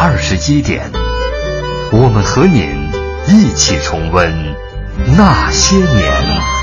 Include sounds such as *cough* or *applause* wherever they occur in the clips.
二十一点，我们和您一起重温那些年。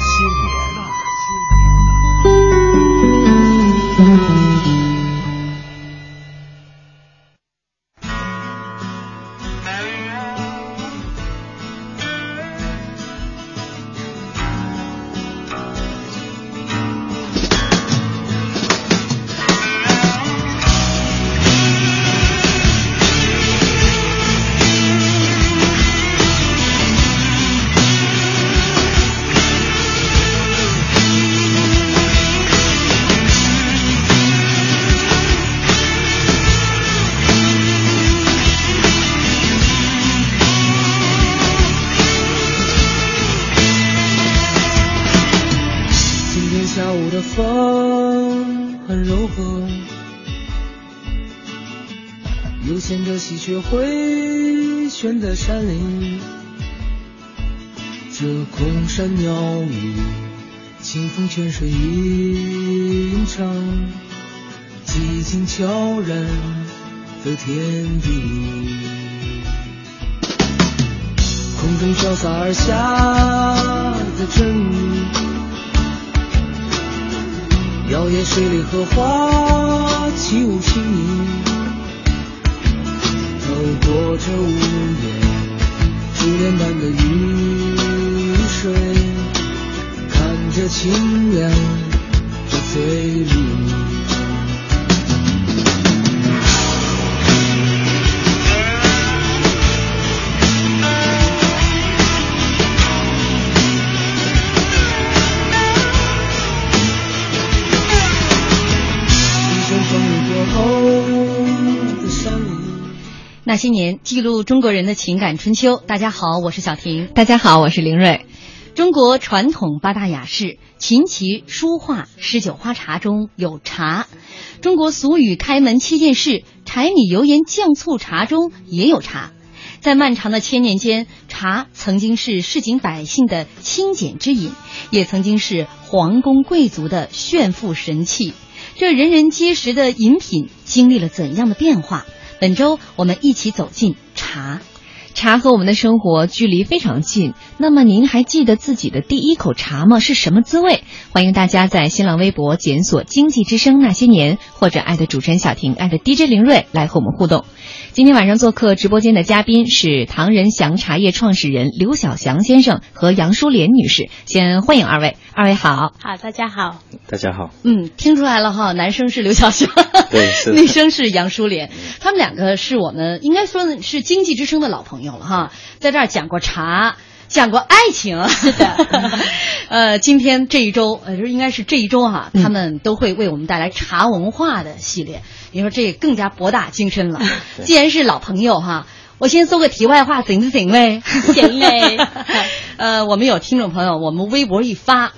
泉水吟唱，寂静悄然的天地。空中潇洒而下的阵雨，摇曳水里荷花起舞轻盈，透过这屋檐，珠帘般的雨水，着清凉的嘴里。那些年，记录中国人的情感春秋。大家好，我是小婷。大家好，我是林瑞。中国传统八大雅士，琴棋书画诗酒花茶中有茶；中国俗语开门七件事，柴米油盐酱醋茶中也有茶。在漫长的千年间，茶曾经是市井百姓的清简之饮，也曾经是皇宫贵族的炫富神器。这人人皆识的饮品，经历了怎样的变化？本周我们一起走进茶。茶和我们的生活距离非常近，那么您还记得自己的第一口茶吗？是什么滋味？欢迎大家在新浪微博检索“经济之声那些年”或者艾特主持人小婷、艾特 DJ 林睿来和我们互动。今天晚上做客直播间的嘉宾是唐人祥茶叶创始人刘小祥先生和杨淑莲女士，先欢迎二位。二位好，好，大家好。大家好，嗯，听出来了哈，男生是刘晓祥，对 *laughs* 女生是杨淑莲，他们两个是我们应该说是经济之声的老朋友了哈，在这儿讲过茶。讲过爱情，是的，呃，今天这一周，呃，应该是这一周哈、他们都会为我们带来茶文化的系列。你说这更加博大精深了。*laughs* 既然是老朋友哈，我先说个题外话，行不行嘞？*laughs* 行嘞。*laughs* 呃，我们有听众朋友，我们微博一发，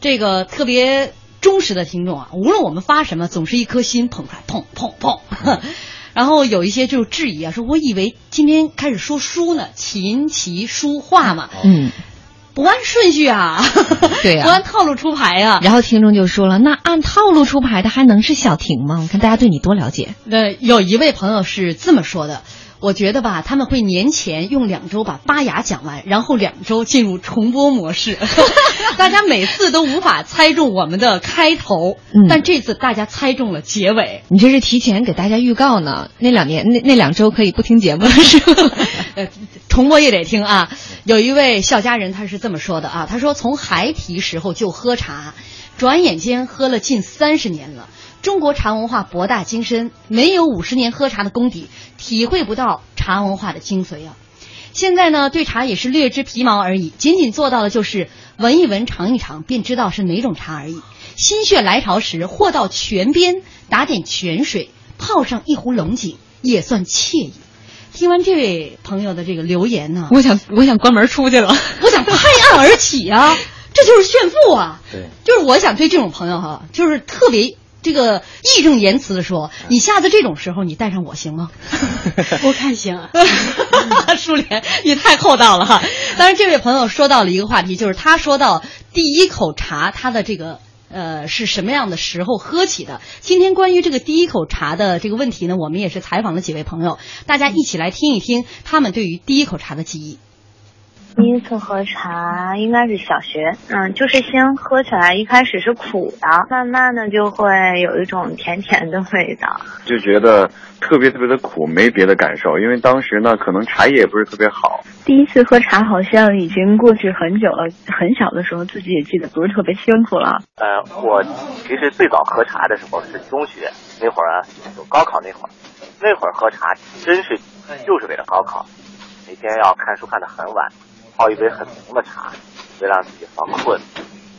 这个特别忠实的听众啊，无论我们发什么，总是一颗心捧出来，砰砰砰。然后有一些就质疑啊，说我以为今天开始说书呢，琴棋书画嘛，嗯，不按顺序啊，*laughs* 对呀不按套路出牌啊。然后听众就说了，那按套路出牌的还能是小婷吗？我看大家对你多了解。那有一位朋友是这么说的。我觉得吧，他们会年前用两周把八雅讲完，然后两周进入重播模式，*laughs* 大家每次都无法猜中我们的开头，嗯但这次大家猜中了结尾。你这是提前给大家预告呢？那两年那那两周可以不听节目了是吧？*laughs* 呃，重播也得听啊。有一位笑家人他是这么说的啊，他说从孩提时候就喝茶，转眼间喝了近三十年了。中国茶文化博大精深，没有五十年喝茶的功底，体会不到茶文化的精髓啊。现在呢，对茶也是略知皮毛而已，仅仅做到的就是闻一闻、尝一尝，便知道是哪种茶而已。心血来潮时，或到泉边打点泉水，泡上一壶龙井，也算惬意。听完这位朋友的这个留言呢，我想我想关门出去了，我想拍案而起啊，这 *laughs* 就是炫富啊！对，就是我想对这种朋友哈，就是特别这个义正言辞的说，你下次这种时候你带上我行吗？*laughs* 我看行。*laughs* 舒莲，你太厚道了哈。当然，这位朋友说到了一个话题，就是他说到第一口茶，他的这个。呃，是什么样的时候喝起的？今天关于这个第一口茶的这个问题呢，我们也是采访了几位朋友，大家一起来听一听他们对于第一口茶的记忆。第一次喝茶应该是小学，嗯，就是先喝起来，一开始是苦的，慢慢的就会有一种甜甜的味道，就觉得特别特别的苦，没别的感受，因为当时呢，可能茶叶也不是特别好。第一次喝茶好像已经过去很久了，很小的时候自己也记得不是特别清楚了。呃，我其实最早喝茶的时候是中学那会儿啊，就高考那会儿，那会儿喝茶真是就是为了高考，每天要看书看得很晚。泡一杯很浓的茶，为让自己防困。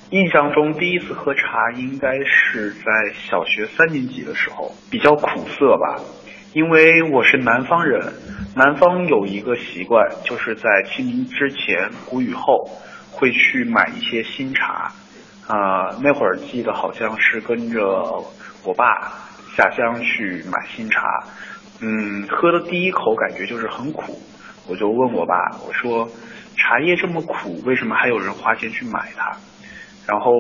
印象中第一次喝茶应该是在小学三年级的时候，比较苦涩吧。因为我是南方人，南方有一个习惯，就是在清明之前、谷雨后，会去买一些新茶。啊，那会儿记得好像是跟着我爸下乡去买新茶。嗯，喝的第一口感觉就是很苦，我就问我爸，我说。茶叶这么苦，为什么还有人花钱去买它？然后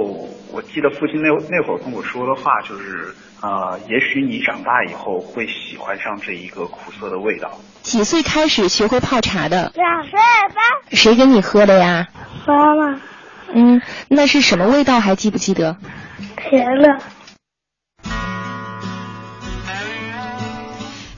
我记得父亲那那会儿跟我说的话就是，啊，也许你长大以后会喜欢上这一个苦涩的味道。几岁开始学会泡茶的？两岁半。谁给你喝的呀？妈妈。嗯，那是什么味道？还记不记得？甜的。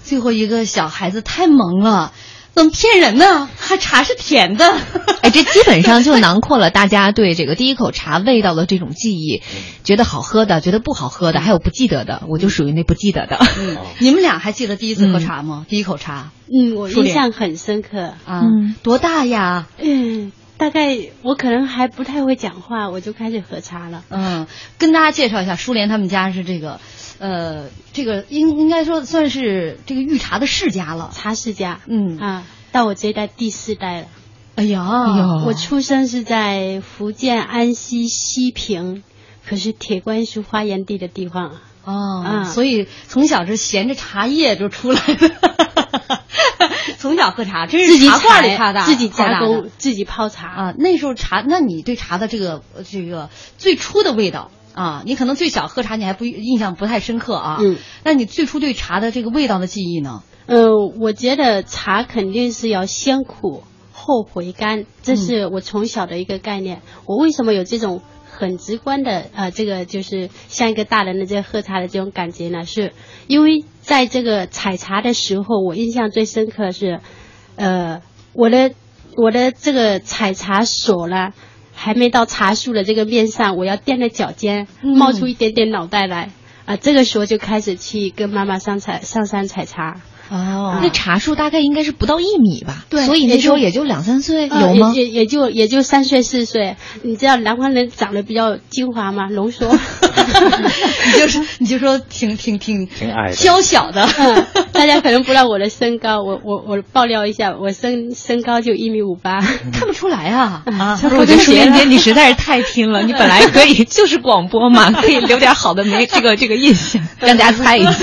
最后一个小孩子太萌了。怎么骗人呢？还茶是甜的，*laughs* 哎，这基本上就囊括了大家对这个第一口茶味道的这种记忆，觉得好喝的，觉得不好喝的，还有不记得的，我就属于那不记得的。嗯，*laughs* 你们俩还记得第一次喝茶吗？第一口茶？嗯，我印象很深刻啊。多大呀？嗯，大概我可能还不太会讲话，我就开始喝茶了。嗯，跟大家介绍一下，舒莲他们家是这个。呃，这个应应该说算是这个御茶的世家了，茶世家。嗯啊，到我这一代第四代了。哎呀，我出生是在福建安溪西平，可是铁观音花园地的地方哦，啊，所以从小是衔着茶叶就出来的，*laughs* 从小喝茶，这是茶罐里大，自己加工，自己泡茶啊。那时候茶，那你对茶的这个这个最初的味道？啊，你可能最小喝茶，你还不印象不太深刻啊。嗯，那你最初对茶的这个味道的记忆呢？呃，我觉得茶肯定是要先苦后回甘，这是我从小的一个概念。我为什么有这种很直观的呃，这个就是像一个大人的这喝茶的这种感觉呢？是因为在这个采茶的时候，我印象最深刻是，呃，我的我的这个采茶所呢。还没到茶树的这个面上，我要垫着脚尖，冒出一点点脑袋来啊！这个时候就开始去跟妈妈上采上山采茶。哦，那茶树大概应该是不到一米吧？对，所以那时候也就两三岁，有吗？也也就也就三岁四岁。你知道南方人长得比较精华吗？浓缩。*laughs* 你就说你就说挺挺挺挺矮娇小的。嗯，大家可能不知道我的身高，我我我爆料一下，我身身高就一米五八，看不出来啊啊！我觉得舒妍姐你实在是太拼了，你本来可以 *laughs* 就是广播嘛，可以留点好的没这个这个印象，让大家猜一下。*laughs*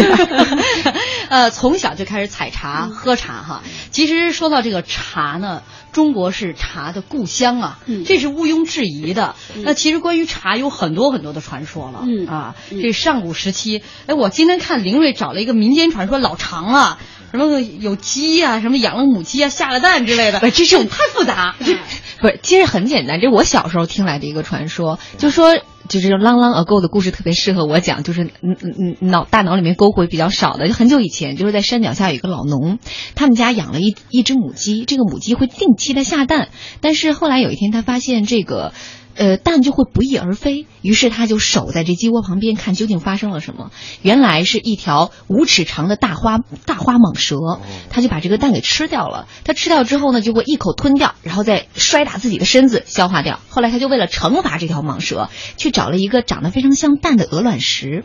呃，从小就开始采茶喝茶哈。其实说到这个茶呢，中国是茶的故乡啊，这是毋庸置疑的。那其实关于茶有很多很多的传说了啊。这上古时期，哎，我今天看林瑞找了一个民间传说，老长了，什么有鸡啊，什么养了母鸡啊，下了蛋之类的。这是太复杂，不是，其实很简单，这我小时候听来的一个传说，就说。就是《Long Long Ago》的故事特别适合我讲，就是嗯嗯嗯脑大脑里面沟回比较少的，就很久以前，就是在山脚下有一个老农，他们家养了一一只母鸡，这个母鸡会定期的下蛋，但是后来有一天他发现这个。呃，蛋就会不翼而飞，于是他就守在这鸡窝旁边看究竟发生了什么。原来是一条五尺长的大花大花蟒蛇，他就把这个蛋给吃掉了。他吃掉之后呢，就会一口吞掉，然后再摔打自己的身子消化掉。后来他就为了惩罚这条蟒蛇，去找了一个长得非常像蛋的鹅卵石。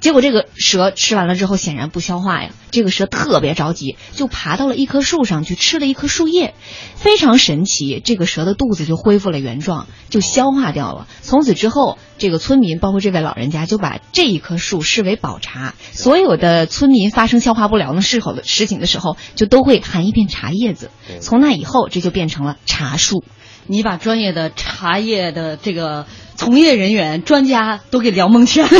结果这个蛇吃完了之后，显然不消化呀。这个蛇特别着急，就爬到了一棵树上去吃了一棵树叶，非常神奇，这个蛇的肚子就恢复了原状，就消化掉了。从此之后，这个村民包括这位老人家就把这一棵树视为宝茶，所有的村民发生消化不良的事后的事情的时候，就都会含一片茶叶子。从那以后，这就变成了茶树。你把专业的茶叶的这个从业人员、专家都给聊蒙圈了，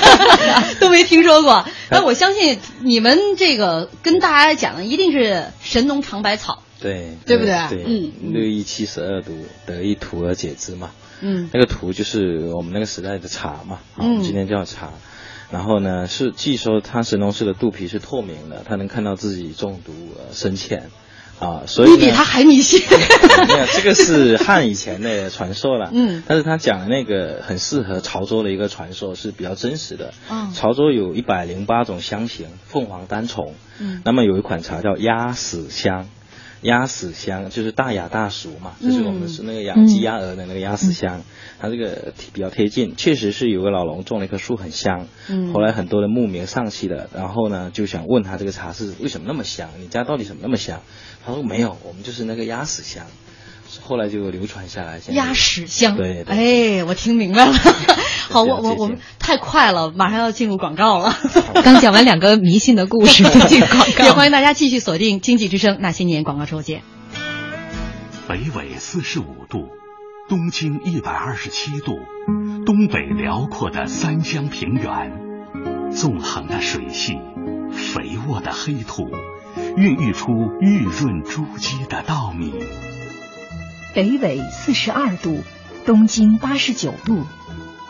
*laughs* 都没听说过。那我相信你们这个跟大家讲的一定是神农尝百草，对对不对？对，嗯，六一七十二毒，得一土而解之嘛。嗯，那个土就是我们那个时代的茶嘛，嗯，今天叫茶。然后呢，是据说他神农氏的肚皮是透明的，他能看到自己中毒呃深浅。啊，所以你比他还迷信。*laughs* 没有，这个是汉以前的传说了。嗯，但是他讲的那个很适合潮州的一个传说，是比较真实的。嗯，潮州有一百零八种香型，凤凰单丛。嗯，那么有一款茶叫鸭屎香，鸭屎香就是大雅大俗嘛，就是我们是那个养鸡鸭鹅的那个鸭屎香。它这个比较贴近，确实是有个老农种了一棵树很香，嗯，后来很多的牧民上去了，然后呢就想问他这个茶是为什么那么香？你家到底怎么那么香？他说没有，我们就是那个鸭屎香，后来就流传下来。鸭屎香，对，哎，我听明白了。*laughs* 好，我我我们太快了，马上要进入广告了。刚讲完两个迷信的故事，进广告。也欢迎大家继续锁定《经济之声》那些年广告之后见。北纬四十五度。东经一百二十七度，东北辽阔的三江平原，纵横的水系，肥沃的黑土，孕育出玉润珠玑的稻米。北纬四十二度，东经八十九度，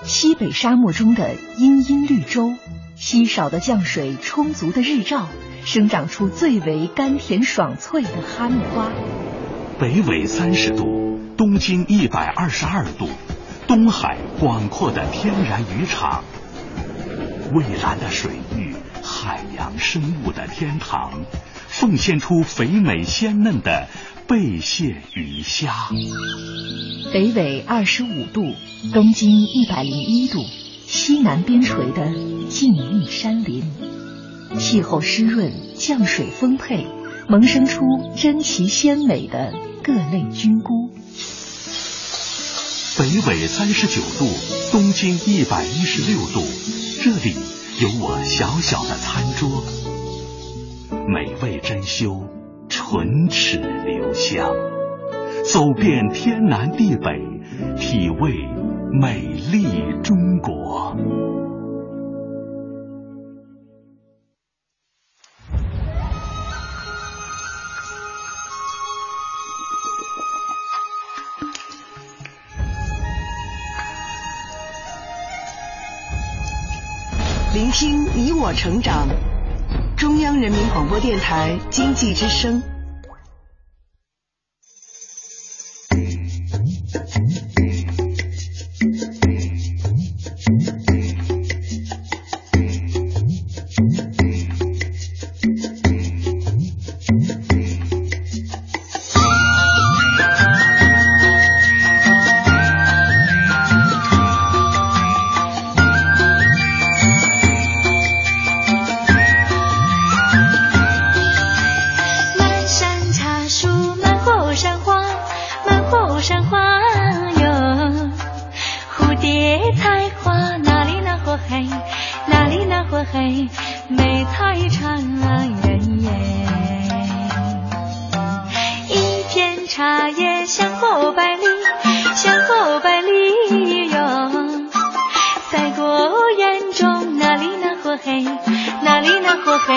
西北沙漠中的茵茵绿洲，稀少的降水，充足的日照，生长出最为甘甜爽脆的哈密瓜。北纬三十度。东经一百二十二度，东海广阔的天然渔场，蔚蓝的水域，海洋生物的天堂，奉献出肥美鲜嫩的贝蟹鱼虾。北纬二十五度，东经一百零一度，西南边陲的静谧山林，气候湿润，降水丰沛，萌生出珍奇鲜美的各类菌菇。北纬三十九度，东经一百一十六度，这里有我小小的餐桌，美味珍馐，唇齿留香，走遍天南地北，体味美丽中国。听你我成长，中央人民广播电台经济之声。啊烂人。一片茶叶香过百里，香过百里哟，赛过眼中那里那火黑，那里那火黑，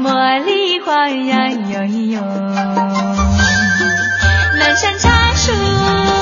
茉莉花呀哟哟，南山茶树。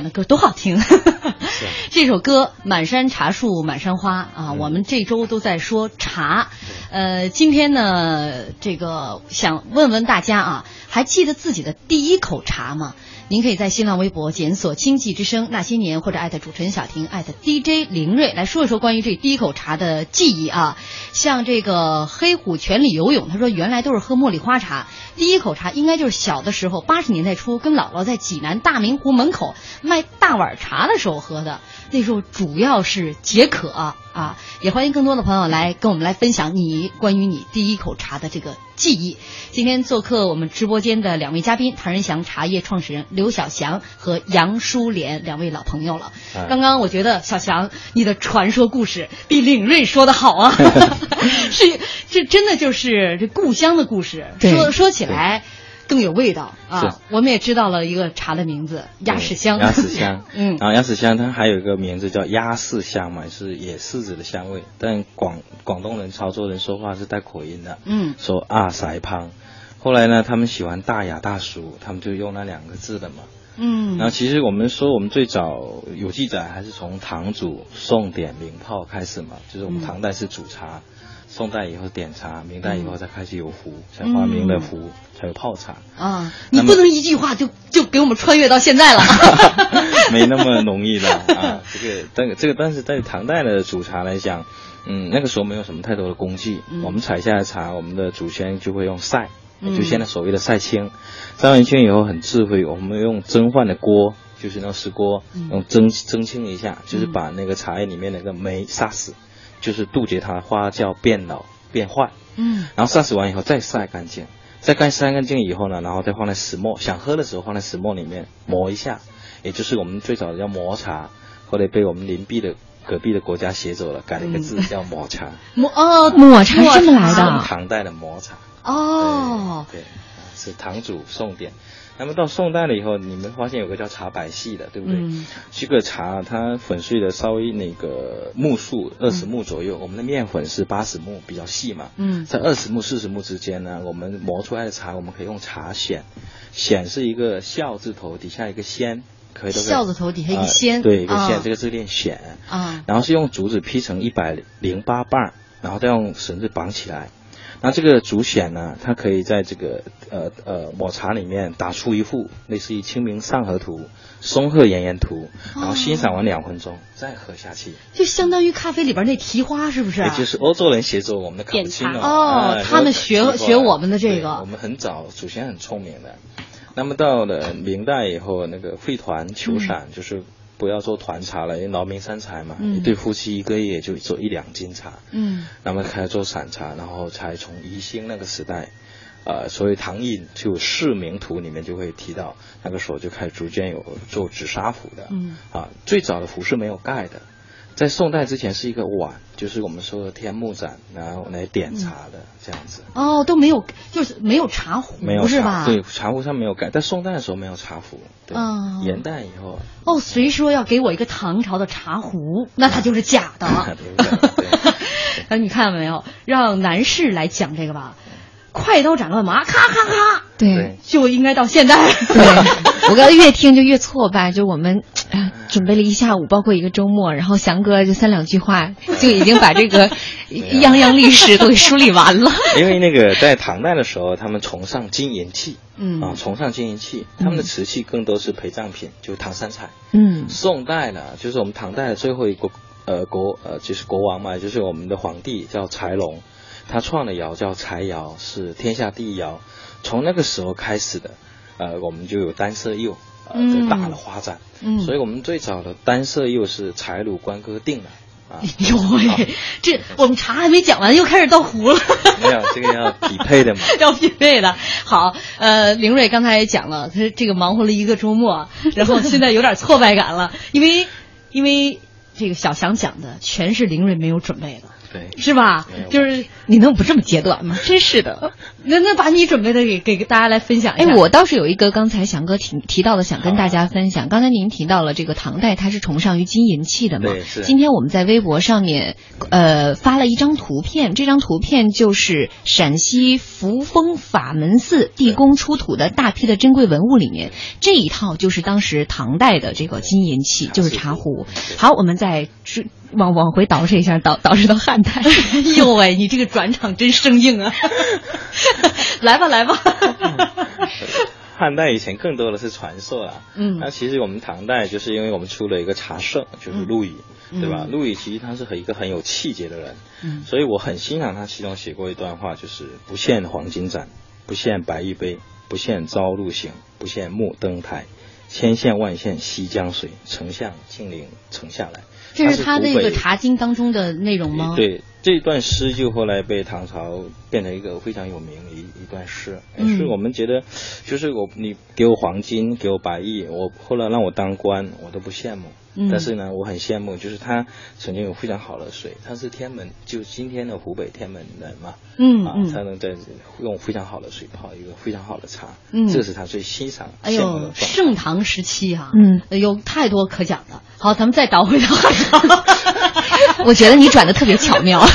选的歌多好听！*laughs* 这首歌《满山茶树满山花》啊，我们这周都在说茶。呃，今天呢，这个想问问大家啊，还记得自己的第一口茶吗？您可以在新浪微博检索“经济之声那些年”或者艾特主持人小婷艾特 DJ 林睿来说一说关于这第一口茶的记忆啊。像这个黑虎泉里游泳，他说原来都是喝茉莉花茶，第一口茶应该就是小的时候八十年代初跟姥姥在济南大明湖门口卖大碗茶的时候喝的，那时候主要是解渴啊。也欢迎更多的朋友来跟我们来分享你关于你第一口茶的这个记忆。今天做客我们直播间的两位嘉宾，唐人祥茶叶创始人刘小祥和杨淑莲两位老朋友了。刚刚我觉得小祥你的传说故事比领瑞说的好啊，*laughs* 是这真的就是这故乡的故事，说说起来。更有味道啊！我们也知道了一个茶的名字——鸭屎香。鸭屎香，*laughs* 嗯，然后鸭屎香它还有一个名字叫鸭柿香嘛，是野柿子的香味。但广广东人、潮州人说话是带口音的，嗯，说阿塞胖。后来呢，他们喜欢大雅大俗，他们就用那两个字的嘛，嗯。然后其实我们说，我们最早有记载还是从唐祖宋点名炮开始嘛，就是我们唐代是煮茶。宋代以后点茶，明代以后才开始有壶，才发明了壶，才有泡茶。啊，你不能一句话就就给我们穿越到现在了，*laughs* 没那么容易的啊。这个，但这个，但是在唐代的煮茶来讲，嗯，那个时候没有什么太多的工具，我们采下来茶，我们的祖先就会用晒，就现在所谓的晒青。晒完青以后很智慧，我们用蒸饭的锅，就是那石锅，用蒸蒸青一下，就是把那个茶叶里面那个霉杀死。就是杜绝它花叫变老变坏，嗯，然后杀死完以后再晒干净，再干晒干净以后呢，然后再放在石磨，想喝的时候放在石磨里面磨一下，也就是我们最早的叫磨茶，后来被我们邻壁的隔壁的国家写走了，改了一个字叫抹茶，抹哦抹茶是这么来的，唐代的抹茶，哦，对，是唐祖宋典。那么到宋代了以后，你们发现有个叫茶百戏的，对不对？嗯。这个茶它粉碎的稍微那个目数二十目左右，我们的面粉是八十目，比较细嘛。嗯。在二十目四十目之间呢，我们磨出来的茶，我们可以用茶筅，筅是一个孝字头底下一个仙，可以都笑字头底下一个仙，对，一个仙，这个字念显。啊。然后是用竹子劈成一百零八瓣，然后再用绳子绑起来。那这个竹筅呢，它可以在这个呃呃抹茶里面打出一幅类似于《清明上河图》《松鹤岩岩图》，然后欣赏完两分钟再喝下去，就相当于咖啡里边那提花，是不是？也就是欧洲人写作我们的卡布奇诺哦，他们学学我们的这个，我们很早祖先很聪明的。那么到了明代以后，那个会团求散就是。不要做团茶了，因为劳民伤财嘛。一对夫妻一个月就做一两斤茶。嗯。那么开始做散茶，然后才从宜兴那个时代，呃，所以唐寅就《市名图》里面就会提到，那个时候就开始逐渐有做紫砂壶的。嗯。啊，最早的壶是没有盖的。在宋代之前是一个碗，就是我们说的天目盏，然后来点茶的这样子。哦，都没有，就是没有茶壶，没有是吧？对，茶壶上没有盖。在宋代的时候没有茶壶，对。元代以后。哦，谁说要给我一个唐朝的茶壶，那它就是假的。*laughs* 那，*laughs* 你看到没有？让男士来讲这个吧。快刀斩乱麻，咔咔咔，对，就应该到现在。对，*laughs* 我刚才越听就越挫败。就我们准备了一下午，包括一个周末，然后翔哥就三两句话就已经把这个 *laughs* 泱泱历史都给梳理完了。因为那个在唐代的时候，他们崇尚金银器，嗯啊，崇尚金银器，他们的瓷器更多是陪葬品，就唐三彩。嗯，宋代呢，就是我们唐代的最后一个呃国呃就是国王嘛，就是我们的皇帝叫柴龙。他创的窑叫柴窑，是天下第一窑。从那个时候开始的，呃，我们就有单色釉，呃，就大的发展。嗯，所以我们最早的单色釉是柴鲁官哥定的。啊，*laughs* 呦喂，这我们茶还没讲完，又开始倒壶了。*laughs* 没有，这个要匹配的嘛。*laughs* 要匹配的。好，呃，凌瑞刚才也讲了，他这个忙活了一个周末，然后现在有点挫败感了，因为因为这个小翔讲的全是凌瑞没有准备的。对，是吧？就是你能不这么截短吗？*laughs* 真是的。那那把你准备的给给大家来分享一下。哎，我倒是有一个刚才翔哥提提到的，想跟大家分享。刚才您提到了这个唐代，它是崇尚于金银器的嘛？对，是。今天我们在微博上面，呃，发了一张图片，这张图片就是陕西扶风法门寺地宫出土的大批的珍贵文物里面，这一套就是当时唐代的这个金银器，就是茶壶。好，我们再往往回倒饬一下，倒倒饬到汉代。*laughs* 哎呦喂，你这个转场真生硬啊！*laughs* 来吧，来吧。汉代以前更多的是传授啊，嗯，那其实我们唐代就是因为我们出了一个茶圣，就是陆羽，对吧？陆羽其实他是很一个很有气节的人，嗯，所以我很欣赏他其中写过一段话，就是不羡黄金盏，不羡白玉杯，不羡朝露行，不羡暮登台，千羡万羡西江水，丞相金陵城下来。这是他那个《茶经》当中的内容吗？对，这段诗就后来被唐朝变成一个非常有名的一一段诗。嗯，是我们觉得，就是我你给我黄金，给我百亿，我后来让我当官，我都不羡慕。嗯，但是呢，我很羡慕，就是他曾经有非常好的水，他是天门，就今天的湖北天门人嘛。嗯啊，他能在用非常好的水泡一个非常好的茶。嗯，这是他最欣赏。哎呦，盛唐时期啊，嗯，有太多可讲的。好，咱们再倒回到汉朝。*laughs* 我觉得你转的特别巧妙，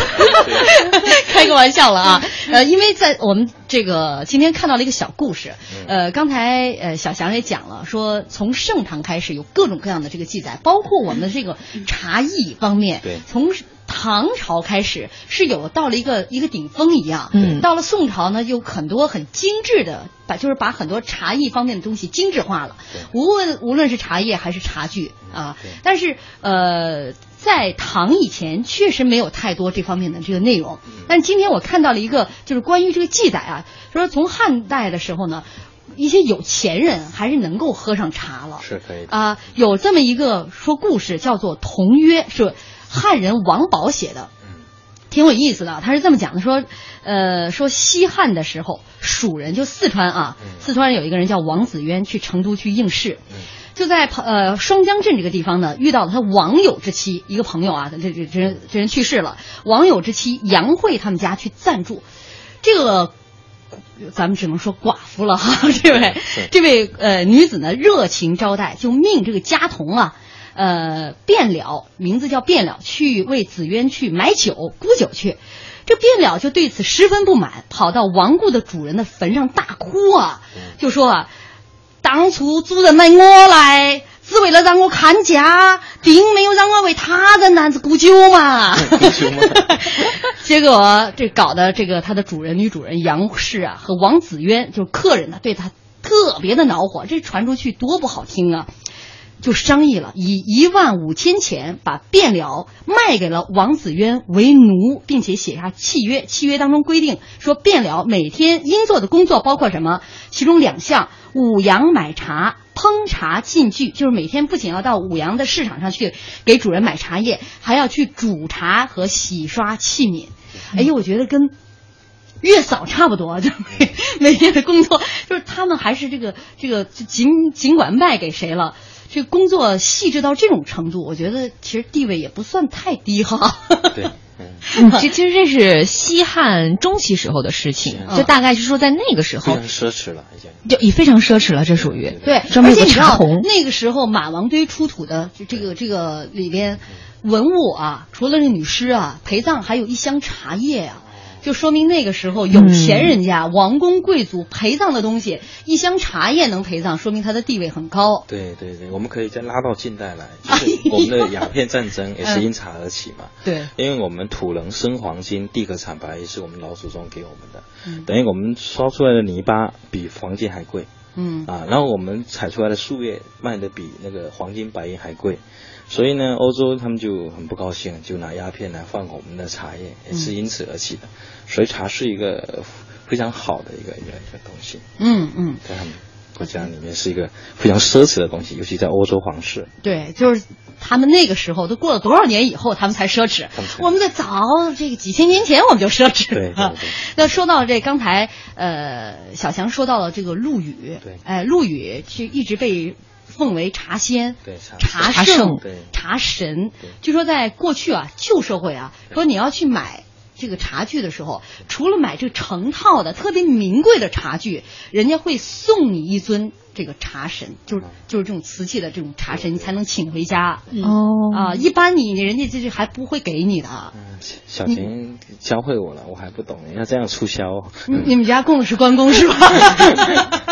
开个玩笑了啊。呃，因为在我们这个今天看到了一个小故事，呃，刚才呃小翔也讲了，说从盛唐开始有各种各样的这个记载，包括我们的这个茶艺方面，对，从唐朝开始是有到了一个一个顶峰一样，嗯，到了宋朝呢，有很多很精致的，把就是把很多茶艺方面的东西精致化了，无论无论是茶叶还是茶具啊，但是呃。在唐以前，确实没有太多这方面的这个内容。但今天我看到了一个，就是关于这个记载啊，说从汉代的时候呢，一些有钱人还是能够喝上茶了。是可以啊，有这么一个说故事，叫做《同约》，是汉人王宝写的，挺有意思的。他是这么讲的，说，呃，说西汉的时候，蜀人就四川啊，四川有一个人叫王子渊，去成都去应试。就在呃双江镇这个地方呢，遇到了他网友之妻一个朋友啊，这这这人这人去世了，网友之妻杨慧他们家去暂住，这个咱们只能说寡妇了哈，*laughs* 这位这位呃女子呢热情招待，就命这个家童啊，呃卞了名字叫卞了，去为紫渊去买酒沽酒去，这卞了就对此十分不满，跑到亡故的主人的坟上大哭啊，就说啊。当初主人买我来，只为了让我看家，并没有让我为他人男子沽酒嘛。*laughs* 结果这搞的这个他的主人女主人杨氏啊和王子渊就是客人呢，对他特别的恼火。这传出去多不好听啊！就商议了，以一万五千钱把卞了卖给了王子渊为奴，并且写下契约。契约当中规定说，卞了每天应做的工作包括什么？其中两项。五羊买茶、烹茶进具，就是每天不仅要到五羊的市场上去给主人买茶叶，还要去煮茶和洗刷器皿。哎呦，我觉得跟月嫂差不多，就每每天的工作，就是他们还是这个这个尽尽管卖给谁了，这工作细致到这种程度，我觉得其实地位也不算太低哈。对。嗯，*laughs* 这其实这是西汉中期时候的事情，就大概是说在那个时候，非常奢侈了，已经就已非常奢侈了，这属于对。专门有个茶红，那个时候马王堆出土的这个这个里边文物啊，除了这女尸啊陪葬，还有一箱茶叶啊。就说明那个时候有钱人家、王公贵族陪葬的东西，一箱茶叶能陪葬，说明他的地位很高。对对对，我们可以再拉到近代来，*laughs* 就是我们的鸦片战争也是因茶而起嘛。对，因为我们土能生黄金，地可产白，也是我们老祖宗给我们的。嗯，等于我们烧出来的泥巴比黄金还贵。嗯啊，然后我们采出来的树叶卖的比那个黄金白银还贵。所以呢，欧洲他们就很不高兴，就拿鸦片来换我们的茶叶，也是因此而起的。所以茶是一个非常好的一个一个一个东西。嗯嗯，在他们国家里面是一个非常奢侈的东西，尤其在欧洲皇室。对，就是他们那个时候都过了多少年以后，他们才奢侈。我们在早这个几千年前我们就奢侈。对对对。*laughs* 那说到这，刚才呃小强说到了这个陆羽，对，哎，陆羽是一直被。奉为茶仙、对茶圣对茶神。据说在过去啊，旧社会啊，说你要去买。这个茶具的时候，除了买这成套的特别名贵的茶具，人家会送你一尊这个茶神，就是就是这种瓷器的这种茶神，你才能请回家。哦啊，一般你人家这是还不会给你的。小琴教会我了，我还不懂，要这样促销。你你们家供的是关公是吧？*laughs*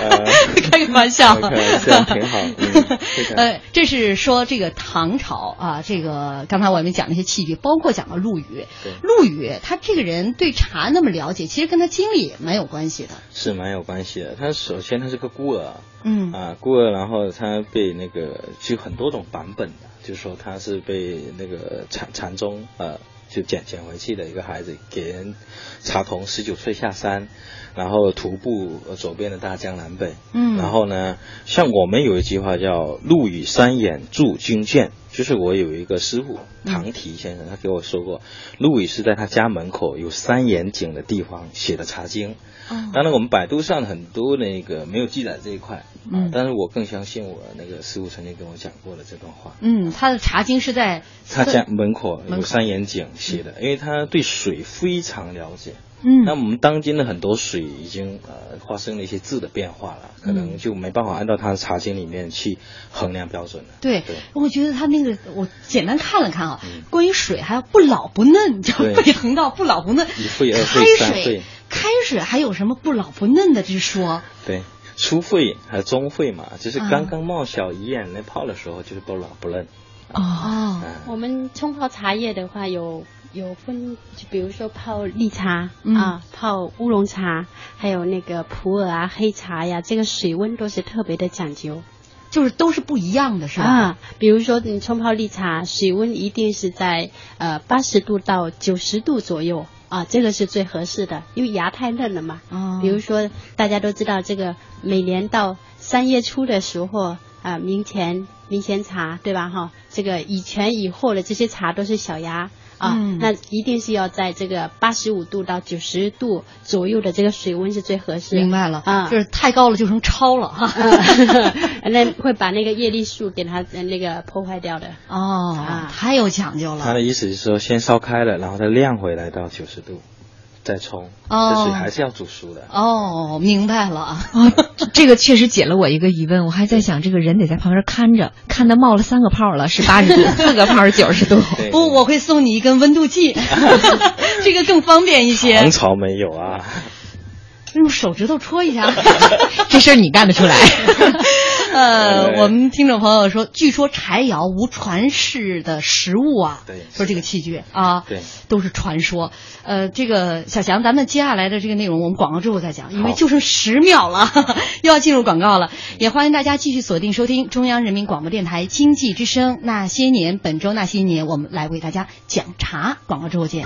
*laughs* 开个玩笑，开玩笑挺好。嗯 *laughs* 呃，这是说这个唐朝啊，这个刚才我们讲那些器具，包括讲了陆羽。陆羽他这个人对茶那么了解，其实跟他经历也蛮有关系的。是蛮有关系的。他首先他是个孤儿，嗯啊孤儿，然后他被那个就很多种版本的，就是说他是被那个禅禅宗呃就捡捡回去的一个孩子，给人茶童十九岁下山，然后徒步呃走遍了大江南北。嗯然后呢，像我们有一句话叫“陆羽三眼铸军舰”，就是我有一个师傅唐提先生，他给我说过，陆羽是在他家门口有三眼井的地方写的《茶经》。哦当然，我们百度上很多那个没有记载这一块，嗯。啊，但是我更相信我那个师傅曾经跟我讲过的这段话。嗯，他的茶经是在他家门口有三眼井写的，因为他对水非常了解。嗯。那我们当今的很多水已经呃发生了一些质的变化了，可能就没办法按照他的茶经里面去衡量标准了。对，我觉得他那个我简单看了看啊，嗯。关于水还要不老不嫩，叫对。*laughs* 背横道不老不嫩。一沸二开沸三水沸，开水还有什么不老不嫩的之说？对，初沸还有中沸嘛，就是啊刚刚冒小一眼那泡的时候，就是不老不嫩。哦，我们冲泡茶叶的话有有分，就比如说泡绿茶、嗯啊，泡乌龙茶，还有那个普洱啊、黑茶呀，这个水温都是特别的讲究。就是都是不一样的，是吧？啊，比如说你冲泡绿茶，水温一定是在呃八十度到九十度左右啊，这个是最合适的，因为芽太嫩了嘛。哦比如说大家都知道，这个每年到三月初的时候啊，明前明前茶对吧？哈，这个以前以后的这些茶都是小芽。啊，嗯那一定是要在这个八十五度到九十度左右的这个水温是最合适。明白了啊，就是太高了就成超了哈。*laughs* 那会把那个叶绿素给它呃那个破坏掉的。哦，啊太有讲究了。他的意思是说，先烧开了，然后再晾回来到九十度，再冲。哦这水还是要煮熟的。哦，明白了 *laughs* 这个确实解了我一个疑问。我还在想，这个人得在旁边看着，看他冒了三个泡了，是八十度，*laughs* 四个泡是九十度。不，我会送你一根温度计，*laughs* 这个更方便一些。唐朝没有啊。用手指头戳一下，这事儿你干得出来？呃，我们听众朋友说，据说柴窑无传世的实物啊，对，说这个器具啊，对，都是传说。呃，这个小翔，咱们接下来的这个内容，我们广告之后再讲，因为就剩十秒了，*laughs* 又要进入广告了。也欢迎大家继续锁定收听中央人民广播电台经济之声《那些年》，本周《那些年》，我们来为大家讲茶。广告之后见。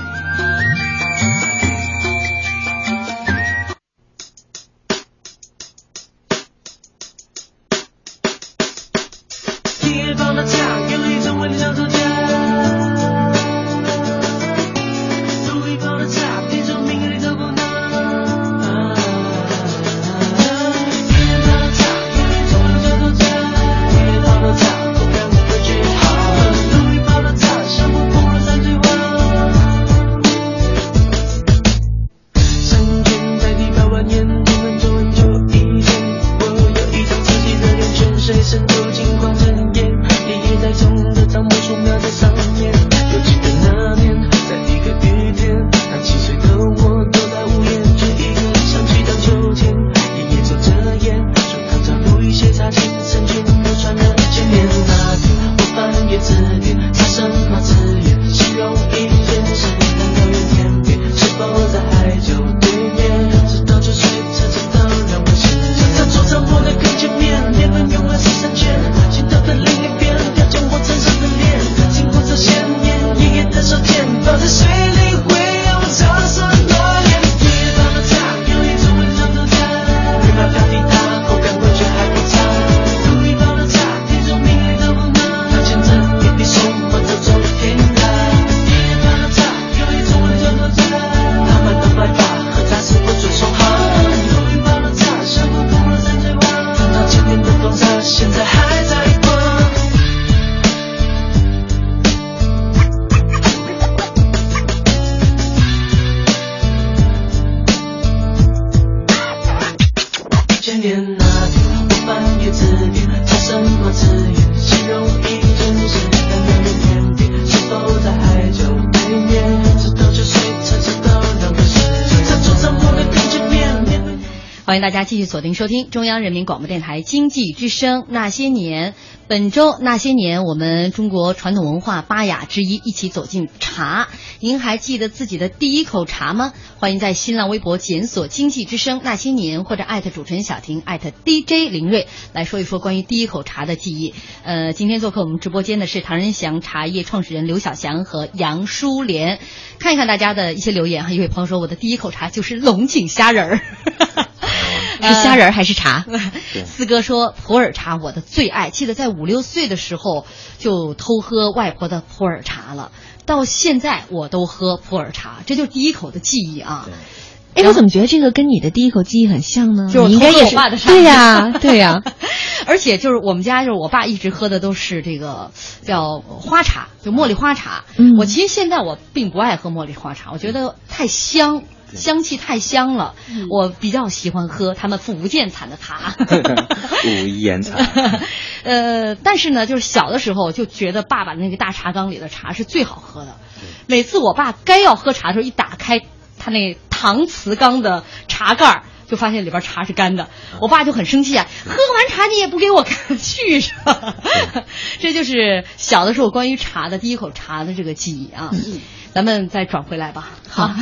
大家继续锁定收听中央人民广播电台经济之声《那些年》。本周《那些年》，我们中国传统文化八雅之一，一起走进茶。您还记得自己的第一口茶吗？欢迎在新浪微博检索“经济之声那些年”或者艾特主持人小婷艾特 DJ 林睿来说一说关于第一口茶的记忆。呃，今天做客我们直播间的是唐人祥茶叶创始人刘小祥和杨淑莲。看一看大家的一些留言哈，一位朋友说我的第一口茶就是龙井虾仁儿。*laughs* 是虾仁儿还是茶？*laughs* 四哥说普洱茶我的最爱，记得在五六岁的时候就偷喝外婆的普洱茶了，到现在我都喝普洱茶，这就是第一口的记忆啊。哎，我怎么觉得这个跟你的第一口记忆很像呢？就是你应该也是我爸的茶。对呀，*laughs* 对呀。*laughs* 而且就是我们家就是我爸一直喝的都是这个叫花茶，就茉莉花茶。嗯我其实现在我并不爱喝茉莉花茶，我觉得太香。香气太香了，我比较喜欢喝他们福建产的茶。武夷岩茶，*laughs* 呃，但是呢，就是小的时候就觉得爸爸那个大茶缸里的茶是最好喝的。每次我爸该要喝茶的时候，一打开他那搪瓷缸的茶盖儿，就发现里边茶是干的。我爸就很生气啊，喝完茶你也不给我看续上。*laughs* 这就是小的时候关于茶的第一口茶的这个记忆啊。咱们再转回来吧。好，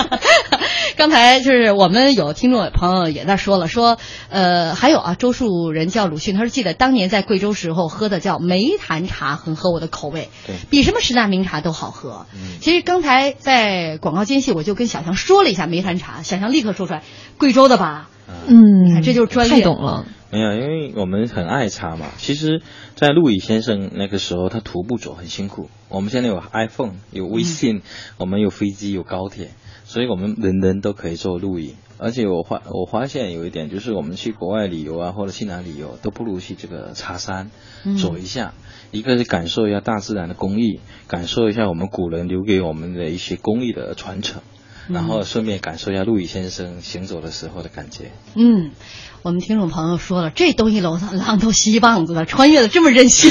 *laughs* 刚才就是我们有听众朋友也在说了，说呃还有啊，周树人叫鲁迅，他说记得当年在贵州时候喝的叫梅坛茶，很合我的口味，比什么十大名茶都好喝。其实刚才在广告间隙，我就跟小强说了一下梅坛茶，小强立刻说出来，贵州的吧？嗯，这就是专业，太懂了。没有，因为我们很爱茶嘛。其实，在陆羽先生那个时候，他徒步走很辛苦。我们现在有 iPhone，有微信，嗯我们有飞机，有高铁，所以我们人人都可以做陆羽。而且我发我发现有一点，就是我们去国外旅游啊，或者去哪旅游，都不如去这个茶山嗯走一下。一个是感受一下大自然的工艺，感受一下我们古人留给我们的一些工艺的传承，然后顺便感受一下陆羽先生行走的时候的感觉。嗯，我们听众朋友说了，这东西楼上浪头稀棒子的，穿越的这么任性，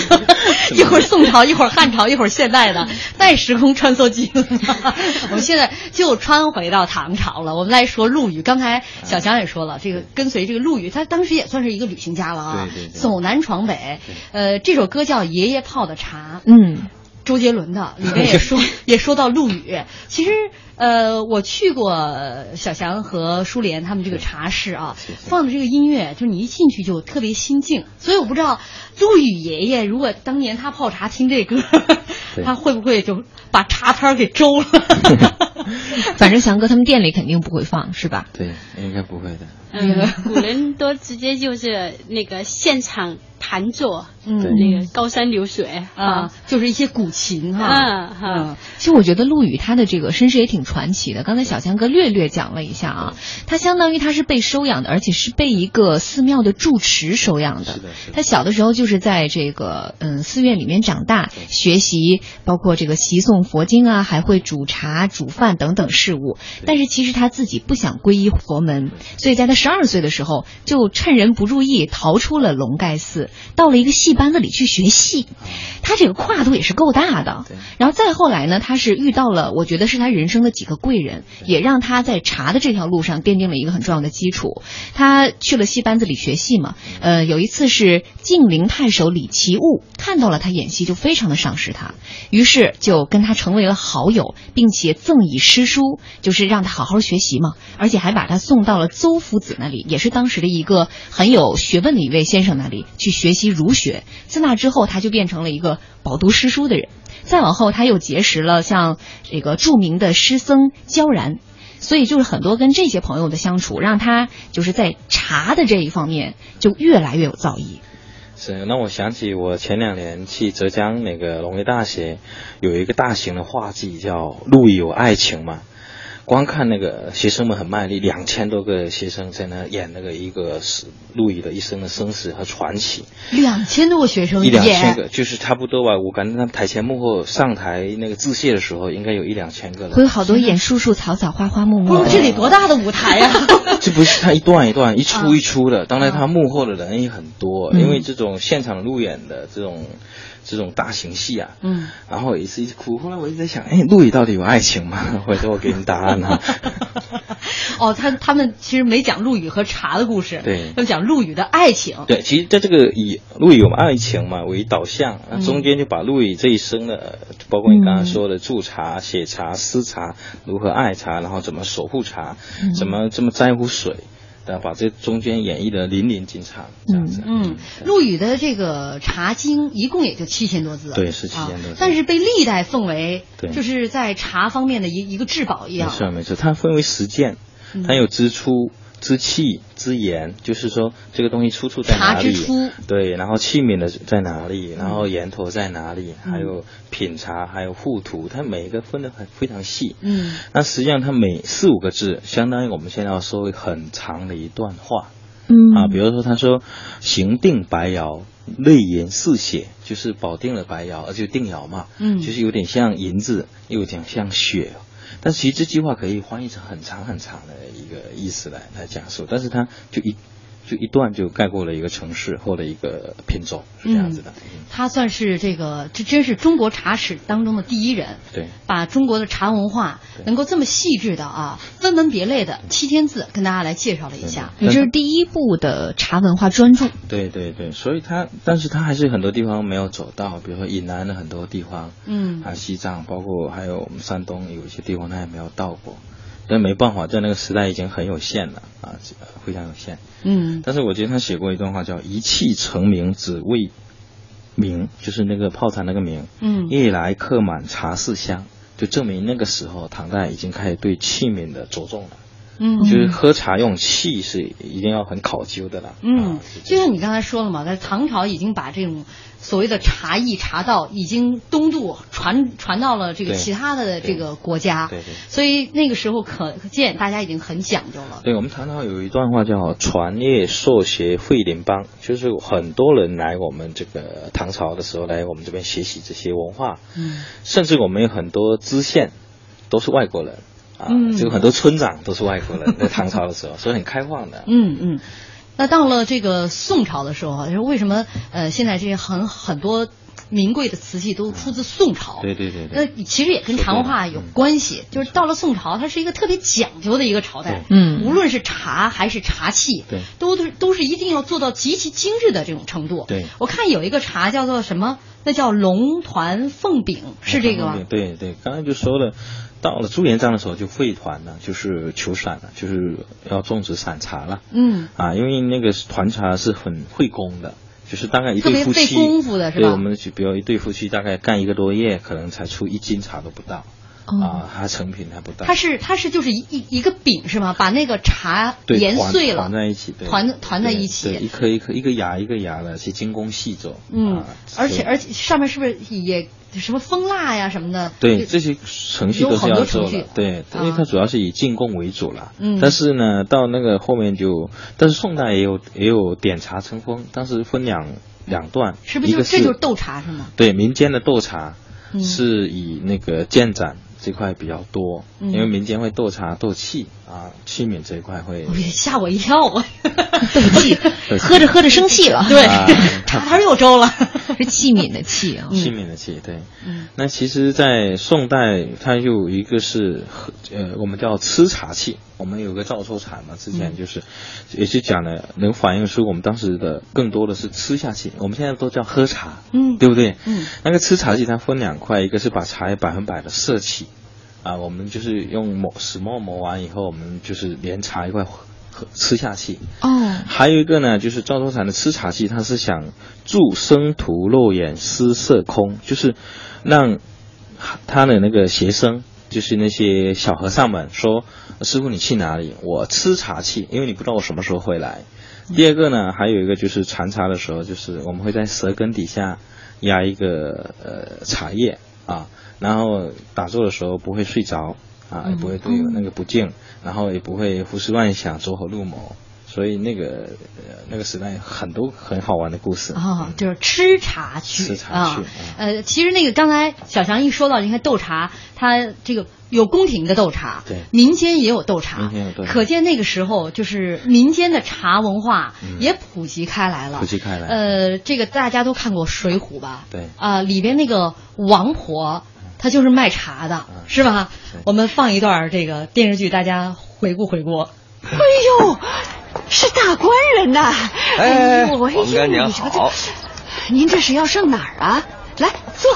一会儿宋朝，一会儿汉朝，一会儿现代的，带时空穿梭机。我们现在就穿回到唐朝了。我们来说陆羽，刚才小强也说了，这个跟随这个陆羽，他当时也算是一个旅行家了啊，对对对走南闯北。呃，这首歌叫《爷爷泡的茶》。嗯。周杰伦的里面也说也说到陆羽，其实呃我去过小翔和舒莲他们这个茶室啊，放的这个音乐，就是你一进去就特别心静，所以我不知道陆羽爷爷如果当年他泡茶听这歌，*laughs* 他会不会就把茶摊给周了？*laughs* 反正翔哥他们店里肯定不会放，是吧？对，应该不会的。嗯，古人都直接就是那个现场弹奏，嗯那个高山流水啊，就是一些古琴哈。嗯嗯，其实我觉得陆羽他的这个身世也挺传奇的。刚才小强哥略略讲了一下啊，他相当于他是被收养的，而且是被一个寺庙的住持收养的。他小的时候就是在这个嗯寺院里面长大，学习包括这个习诵佛经啊，还会煮茶、煮饭等等事务。但是其实他自己不想皈依佛门，所以在他十二岁的时候，就趁人不注意逃出了龙盖寺，到了一个戏班子里去学戏。他这个跨度也是够大的。然后再后来呢，他是遇到了，我觉得是他人生的几个贵人，也让他在茶的这条路上奠定了一个很重要的基础。他去了戏班子里学戏嘛，呃，有一次是晋陵太守李奇物看到了他演戏，就非常的赏识他，于是就跟他成为了好友，并且赠以诗书，就是让他好好学习嘛，而且还把他送到了邹夫子那里，也是当时的一个很有学问的一位先生那里去学习儒学。自那之后，他就变成了一个饱读诗书的人。再往后，他又结识了像这个著名的诗僧焦然，所以就是很多跟这些朋友的相处，让他就是在茶的这一方面就越来越有造诣。是，那我想起我前两年去浙江那个农业大学，有一个大型的话剧叫《路易有爱情》嘛。光看那个学生们很卖力，两千多个学生在那演那个一个是陆羽的一生的生死和传奇。两千多个学生一两千个，就是差不多吧。我感觉他们台前幕后上台那个致谢的时候，应该有一两千个了。会有好多演树树草草花花木木的。这得多大的舞台呀、啊？*laughs* *laughs* 这不是他一段一段一出一出的，当然他幕后的人也很多，因为这种现场路演的这种这种大型戏啊。嗯。然后有一次一直哭，后来我一直在想，哎，陆羽到底有爱情吗？*laughs* 回头我给你答案啊。*laughs* 哦，他他们其实没讲陆羽和茶的故事，对，他们讲陆羽的爱情。对，其实在这个以陆羽有爱情嘛为导向，那中间就把陆羽这一生的，包括你刚刚说的筑茶、写茶、思茶，如何爱茶，然后怎么守护茶，嗯怎么这么在乎水。然后把这中间演绎的淋漓尽致，这样子。嗯，陆羽的这个《茶经》一共也就七千多字，对，是七千多字、啊，但是被历代奉为对，就是在茶方面的一一个至宝一样。没错没错，它分为十件，嗯它有支出。之气之言，就是说这个东西出处在哪里？对，然后器皿的在哪里？然后源头在哪里？嗯、还有品茶，还有护图，它每一个分的很非常细。嗯，那实际上它每四五个字，相当于我们现在要说很长的一段话。嗯啊，比如说他说“行定白窑，泪颜似血”，就是保定的白窑，而且定窑嘛，嗯，就是有点像银子，又有点像血。但其实这句话可以翻译成很长很长的一个意思来来讲述，但是它就一就一段就概括了一个城市或者一个品种，是这样子的。嗯、他算是这个，这真是中国茶史当中的第一人。对，把中国的茶文化能够这么细致的啊，分门别类的七千字跟大家来介绍了一下。这是第一部的茶文化专著。对对对，所以他，但是他还是很多地方没有走到，比如说以南的很多地方，嗯，啊，西藏，包括还有我们山东有一些地方他也没有到过。但没办法，在那个时代已经很有限了啊，非常有限。嗯。但是我觉得他写过一段话，叫“一气成名，只为名”，就是那个泡茶那个名。嗯。夜来客满茶室香，就证明那个时候唐代已经开始对器皿的着重了。嗯。就是喝茶用器是一定要很考究的啦。嗯，啊、就像你刚才说了嘛，在唐朝已经把这种。所谓的茶艺茶道已经东渡传传到了这个其他的这个国家，对对，所以那个时候可见大家已经很讲究了。对我们唐朝有一段话叫“传业硕学惠邻邦”，就是很多人来我们这个唐朝的时候来我们这边学习这些文化，嗯，甚至我们有很多知县都是外国人啊，嗯，这个很多村长都是外国人，*laughs* 在唐朝的时候，所以很开放的。嗯嗯。那到了这个宋朝的时候，就是为什么呃现在这些很很多名贵的瓷器都出自宋朝？对对对那其实也跟茶文化有关系，就是到了宋朝，它是一个特别讲究的一个朝代。嗯，无论是茶还是茶器，对，都都都是一定要做到极其精致的这种程度。对，我看有一个茶叫做什么，那叫龙团凤饼，是这个吗？对对，刚才就说了。到了朱元璋的时候就废团了，就是求散了，就是要种植散茶了。嗯啊，因为那个团茶是很费工的，就是大概一对夫妻，功夫的是吧？对，我们就比如一对夫妻大概干一个多月，可能才出一斤茶都不到。哦、啊，它成品还不大。它是它是就是一一一个饼是吗？把那个茶研碎了，团在一起，团团在一起，一颗一颗一个芽一个芽的去精工细作。嗯，啊、而且而且上面是不是也什么蜂蜡呀什么的？对，这些程序都是要做的。对，因为它主要是以进贡为主了。嗯。但是呢，到那个后面就，但是宋代也有也有点茶成风，当时分两两段。是不是就这就是斗茶是吗？对，民间的斗茶嗯是以那个建盏。这块比较多，嗯、因为民间会斗茶、斗气啊，器皿这一块会吓我一跳啊！*laughs* 斗气，喝着喝着生气了，对，茶盘又周了，*laughs* 是器皿的器啊，器皿的器，对。嗯、那其实，在宋代，它有一个是呃，我们叫吃茶器，我们有个赵州产嘛，之前就是、嗯、也是讲了，能反映出我们当时的更多的是吃下去，我们现在都叫喝茶，嗯，对不对？嗯，那个吃茶器它分两块，一个是把茶叶百分百的摄气。啊，我们就是用磨石磨磨完以后，我们就是连茶一块喝吃下去。哦，还有一个呢，就是赵州产的吃茶器，它是想助生徒肉眼失色空，就是让他的那个学生，就是那些小和尚们说：“师傅，你去哪里？我吃茶去，因为你不知道我什么时候会来。”第二个呢，还有一个就是禅茶的时候，就是我们会在舌根底下压一个呃茶叶啊。然后打坐的时候不会睡着啊，也不会对那个不敬，然后也不会胡思乱想、走火入魔，所以那个呃那个时代很多很好玩的故事。啊，就是吃茶去吃茶啊。去，呃，其实那个刚才小强一说到，你看斗茶，它这个有宫廷的斗茶，对。民间也有斗茶，民间有斗茶。可见那个时候就是民间的茶文化也普及开来了，嗯普及开来。呃，这个大家都看过《水浒》吧？对。啊、里边那个王婆，她就是卖茶的，嗯。是吧？我们放一段这个电视剧，大家回顾回顾。*laughs* 哎呦，是大官人呐！哎王干娘好。您这是要上哪儿啊？来坐。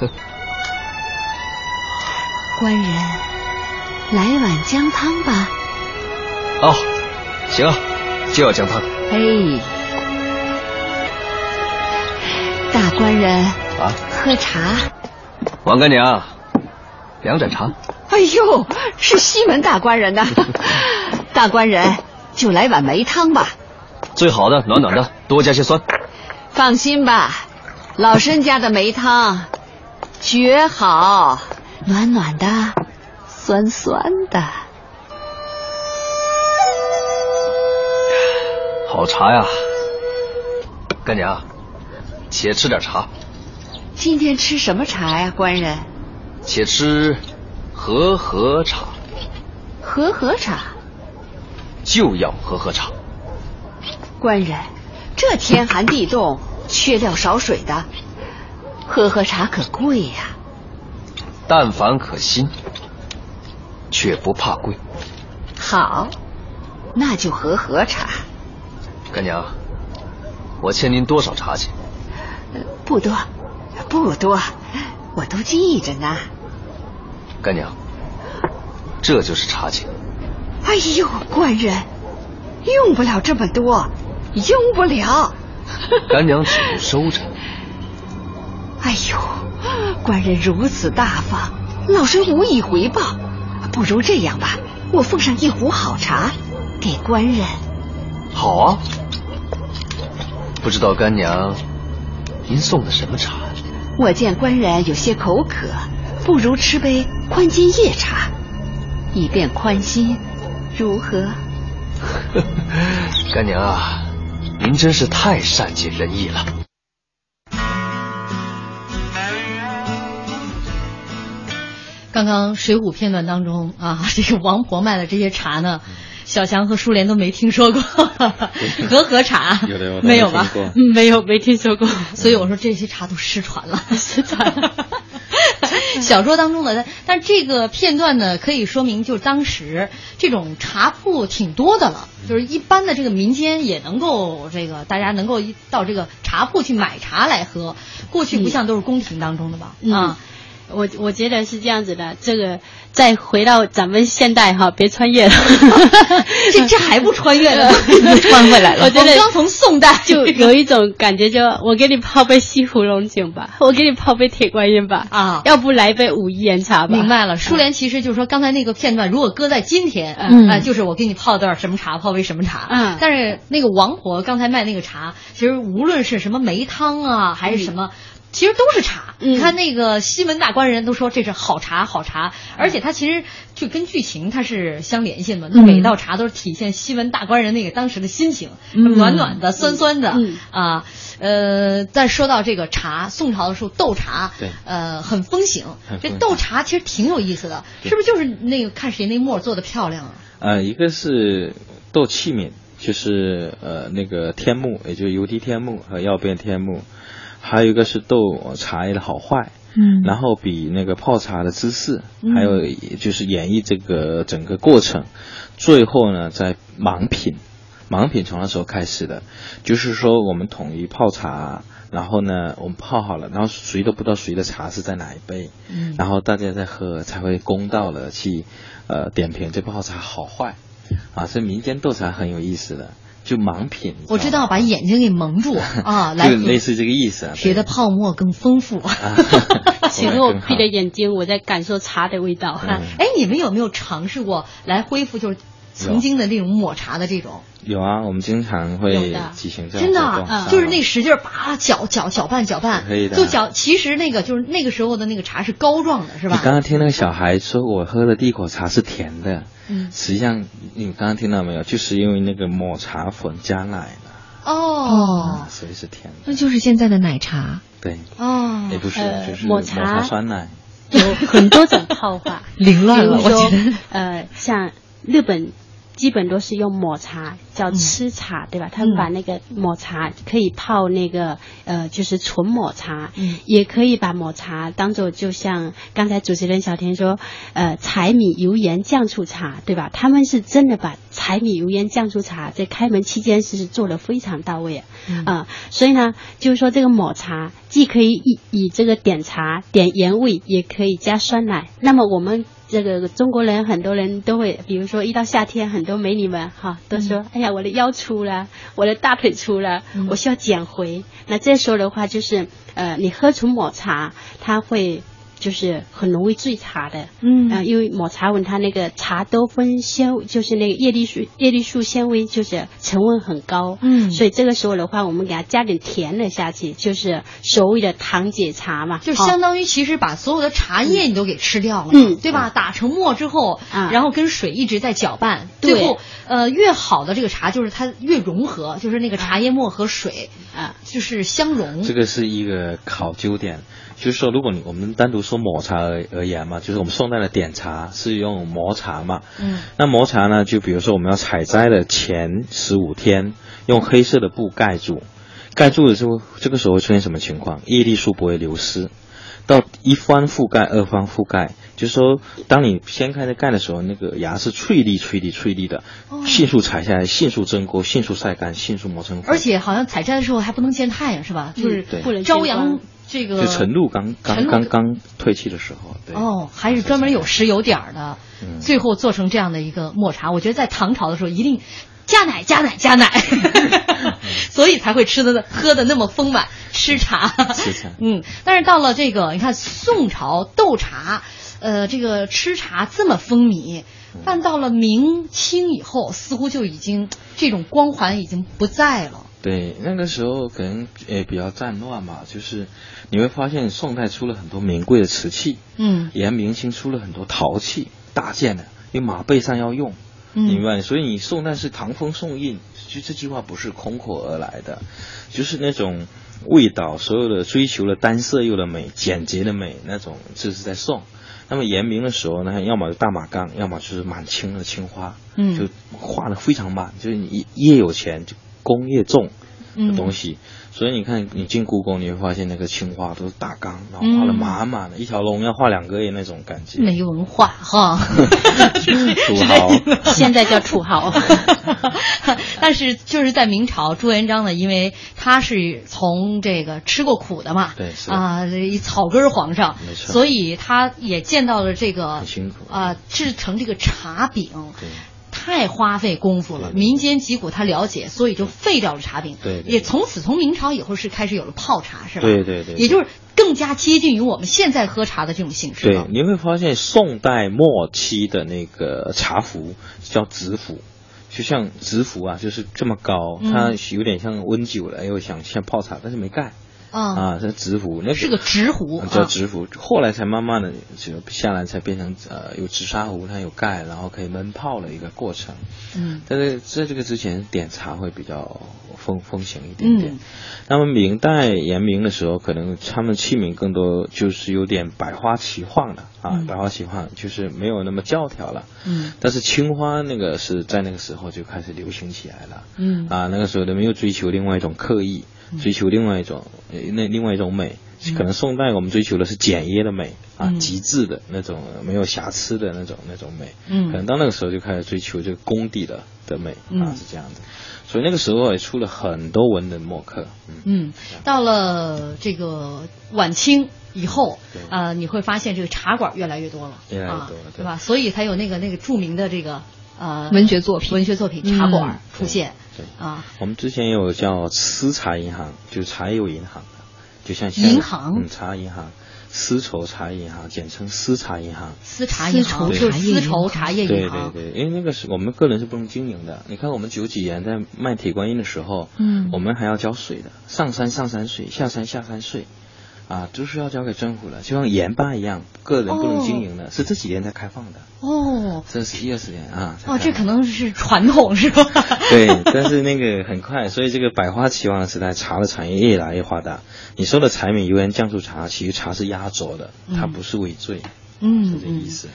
*laughs* 官人，来碗姜汤吧。哦，行啊，就要姜汤哎，大官人啊。喝茶。王干娘，两盏茶。哎呦，是西门大官人呐！*laughs* 大官人，就来碗梅汤吧。最好的，暖暖的，多加些酸。放心吧，老身家的梅汤绝好，暖暖的，酸酸的。好茶呀，干娘，且吃点茶，今天吃什么茶呀，官人？且吃和合茶，和合茶。就要喝喝茶。官人，这天寒地冻，缺料少水的，喝喝茶可贵呀、但凡可心，却不怕贵。好，那就喝喝茶。干娘，我欠您多少茶钱？不多，不多，我都记着呢。干娘，这就是茶钱。哎呦，官人，用不了这么多，用不了。干娘只顾收着。哎呦，官人如此大方，老身无以回报。不如这样吧，我奉上一壶好茶给官人。好啊。不知道干娘，您送的什么茶？我见官人有些口渴，不如吃杯宽筋叶茶，以便宽心，如何？*laughs* 干娘啊，您真是太善解人意了。刚刚《水浒》片段当中啊，*laughs* 这个王婆卖的这些茶呢，小强和舒莲都没听说过，*laughs* 和合茶有的有的没有吧？嗯，没有，没听说过。所以我说这些茶都失传了，失传了。*laughs* 小说当中的，但但这个片段呢，可以说明就当时这种茶铺挺多的了，就是一般的这个民间也能够这个大家能够到这个茶铺去买茶来喝。过去不像都是宫廷当中的吧？嗯、啊。我我觉得是这样子的，这个再回到咱们现代哈，别穿越了，*laughs* 这这还不穿越了，穿回来了。我觉得刚从宋代。就有一种感觉就，我给你泡杯西湖龙井吧，*laughs* 我给你泡杯铁观音吧，啊，要不来杯武夷岩茶吧。明白了，苏联其实就是说刚才那个片段，如果搁在今天，嗯。就是我给你泡段什么茶，泡杯什么茶，嗯，但是那个王婆刚才卖那个茶，其实无论是什么梅汤啊，还是什么。嗯其实都是茶，嗯、你看那个西门大官人都说这是好茶，好茶，而且它其实就跟剧情它是相联系的嘛。嗯、每道茶都是体现西门大官人那个当时的心情，嗯、暖暖的、酸酸的、嗯、啊。呃，再说到这个茶，宋朝的时候斗茶，对，呃，很风行。这斗茶其实挺有意思的，是不是？就是那个看谁那墨做的漂亮啊？呃，一个是斗器皿，就是呃那个天目，也就是油滴天目和曜变天目。还有一个是斗茶叶的好坏，嗯，然后比那个泡茶的姿势，嗯、还有就是演绎这个整个过程，最后呢在盲品，盲品从那时候开始的，就是说我们统一泡茶，然后呢我们泡好了，然后谁都不知道谁的茶是在哪一杯，嗯，然后大家在喝才会公道的去呃点评这泡茶好坏，啊，所以民间斗茶很有意思的。就盲品，我知道把眼睛给蒙住 *laughs* 啊，来，类似这个意思啊。谁的泡沫更丰富？*laughs* 请给我闭着眼睛，我在感受茶的味道。哎，你们有没有尝试过来恢复？就是曾经的那种抹茶的这种？有啊，我们经常会有的举行这样真的活动啊，就是那使劲儿把搅搅搅拌搅拌，可以的就搅。其实那个就是那个时候的那个茶是膏状的，是吧？你刚刚听那个小孩说，我喝的第一口茶是甜的，嗯实际上你刚刚听到没有？就是因为那个抹茶粉加奶了，哦，所以是甜的。那就是现在的奶茶。对，哦，也不是，呃就是抹茶茶酸奶。有很多种泡法，*laughs* 凌乱了我觉得呃，像日本基本都是用抹茶，叫吃茶，对吧？他们把那个抹茶可以泡那个呃，就是纯抹茶，嗯也可以把抹茶当做就像刚才主持人小田说，呃，柴米油盐酱醋茶，对吧？他们是真的把柴米油盐酱醋茶在开门期间是做的非常到位啊。嗯啊、所以呢，就是说这个抹茶既可以以以这个点茶点盐味，也可以加酸奶。那么我们这个中国人很多人都会，比如说一到夏天，很多美女们哈都说，哎呀，我的腰粗了，我的大腿粗了，我需要减肥。那这时候的话，就是呃，你喝纯抹茶，它会。就是很容易醉茶的，嗯。呃，因为抹茶闻它那个茶多酚纤，就是那个叶绿素叶绿素纤维，就是成分很高，嗯。所以这个时候的话，我们给它加点甜的下去，就是所谓的糖解茶嘛，哦就相当于其实把所有的茶叶你都给吃掉了，嗯。对吧？打成沫之后，啊。然后跟水一直在搅拌，对。最后呃越好的这个茶就是它越融合，就是那个茶叶沫和水啊。就是相融。这个是一个考究点，就是说，如果你我们单独说抹茶而而言嘛，就是我们宋代的点茶是用磨茶嘛，嗯那磨茶呢，就比如说我们要采摘的前十五天，用黑色的布盖住，盖住了之后，这个时候会出现什么情况？叶绿素不会流失。到一方覆盖，二方覆盖，就是说，当你掀开的盖的时候，那个芽是翠绿、翠绿、翠绿的，迅速采下来，迅速蒸锅，迅速晒干，迅速磨成粉。而且好像采摘的时候还不能见太阳是吧？就是不能朝阳这个就晨露刚刚刚刚退去的时候，对。哦，还是专门有石有点儿的，嗯最后做成这样的一个抹茶。我觉得在唐朝的时候一定加奶加奶加奶，*laughs* 所以才会吃的喝的那么丰满，吃茶。吃茶嗯，但是到了这个你看宋朝斗茶，呃，这个吃茶这么风靡。但到了明清以后，似乎就已经这种光环已经不在了。对，那个时候可能也比较战乱嘛，就是你会发现宋代出了很多名贵的瓷器，嗯延明清出了很多陶器大件的，因为马背上要用，嗯明白？所以你宋代是唐风宋韵，就这句话不是空口而来的，就是那种味道，所有的追求了单色釉的美、简洁的美那种，这是在宋。那么延明的时候呢，要么就大马缸，要么就是满清的青花，嗯就画的非常慢，就是你越有钱就工业重的东西。所以你看，你进故宫，你会发现那个青花都是大缸，然后画的满满的，一条龙要画两个月那种感觉。没文化哈，土豪，现在叫土豪。*laughs* 但是就是在明朝，朱元璋呢，因为他是从这个吃过苦的嘛，对啊，这一草根儿皇上，没错所以他也见到了这个很辛苦啊，制成这个茶饼。对太花费功夫了，民间疾苦他了解，所以就废掉了茶饼。对对也从此从明朝以后是开始有了泡茶，是吧？对对对对也就是更加接近于我们现在喝茶的这种形式对，。你会发现宋代末期的那个茶壶叫紫壶，就像直壶啊，就是这么高，嗯它有点像温酒了，又想像泡茶，但是没盖。啊，啊，是直壶，那是个直壶叫直壶。后来才慢慢的就下来，才变成呃有紫砂壶，它有盖，然后可以闷泡的一个过程。嗯但是在这个之前，点茶会比较风风行一点点。嗯那么明代延明的时候，可能他们器皿更多就是有点百花齐放了啊，嗯百花齐放就是没有那么教条了。嗯但是青花那个是在那个时候就开始流行起来了。嗯啊，那个时候人们又追求另外一种刻意，追求另外一种呃那另外一种美。可能宋代我们追求的是简约的美啊，嗯极致的那种没有瑕疵的那种那种美。嗯可能到那个时候就开始追求这个功底的的美啊，嗯是这样的。所以那个时候也出了很多文人墨客。嗯，嗯，到了这个晚清以后对，呃，你会发现这个茶馆越来越多了，越来越多了啊对对吧？所以才有那个那个著名的这个呃文学作品文学作品茶馆嗯出现对啊。我们之前也有叫私茶银行，就是茶叶有银行的，就像银行嗯，茶银行，丝绸茶叶银行，简称丝茶银行。丝茶银行对就是丝绸茶叶银行。对对，因为那个是我们个人是不能经营的。你看我们九几年在卖铁观音的时候，嗯我们还要交税的，上山上山税，下山下山税，啊，都是要交给政府的，就像盐巴一样，个人不能经营的，是这几年才开放的，哦这是一二十年啊。哦，这可能是传统是吧？*laughs* 对，但是那个很快，所以这个百花齐放的时代，茶的产业越来越发达。你说的柴米油盐酱醋茶，其实茶是压轴的，它嗯不是尾缀，嗯是这意思。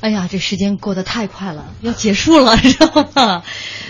哎呀，这时间过得太快了，要结束了，知道吗？